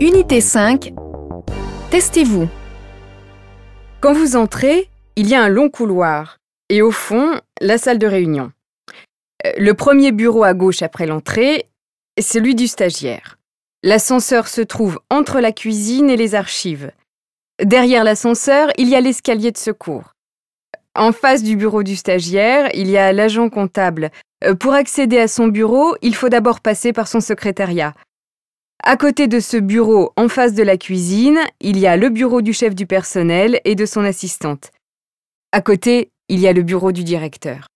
Unité 5. Testez-vous. Quand vous entrez, il y a un long couloir et au fond, la salle de réunion. Euh, Le premier bureau à gauche après l'entrée est celui du stagiaire. L'ascenseur se trouve entre la cuisine et les archives. Derrière l'ascenseur, il y a l'escalier de secours. En face du bureau du stagiaire, il y a l'agent comptable. Euh, Pour accéder à son bureau, il faut d'abord passer par son secrétariat. À côté de ce bureau, en face de la cuisine, il y a le bureau du chef du personnel et de son assistante. À côté, il y a le bureau du directeur.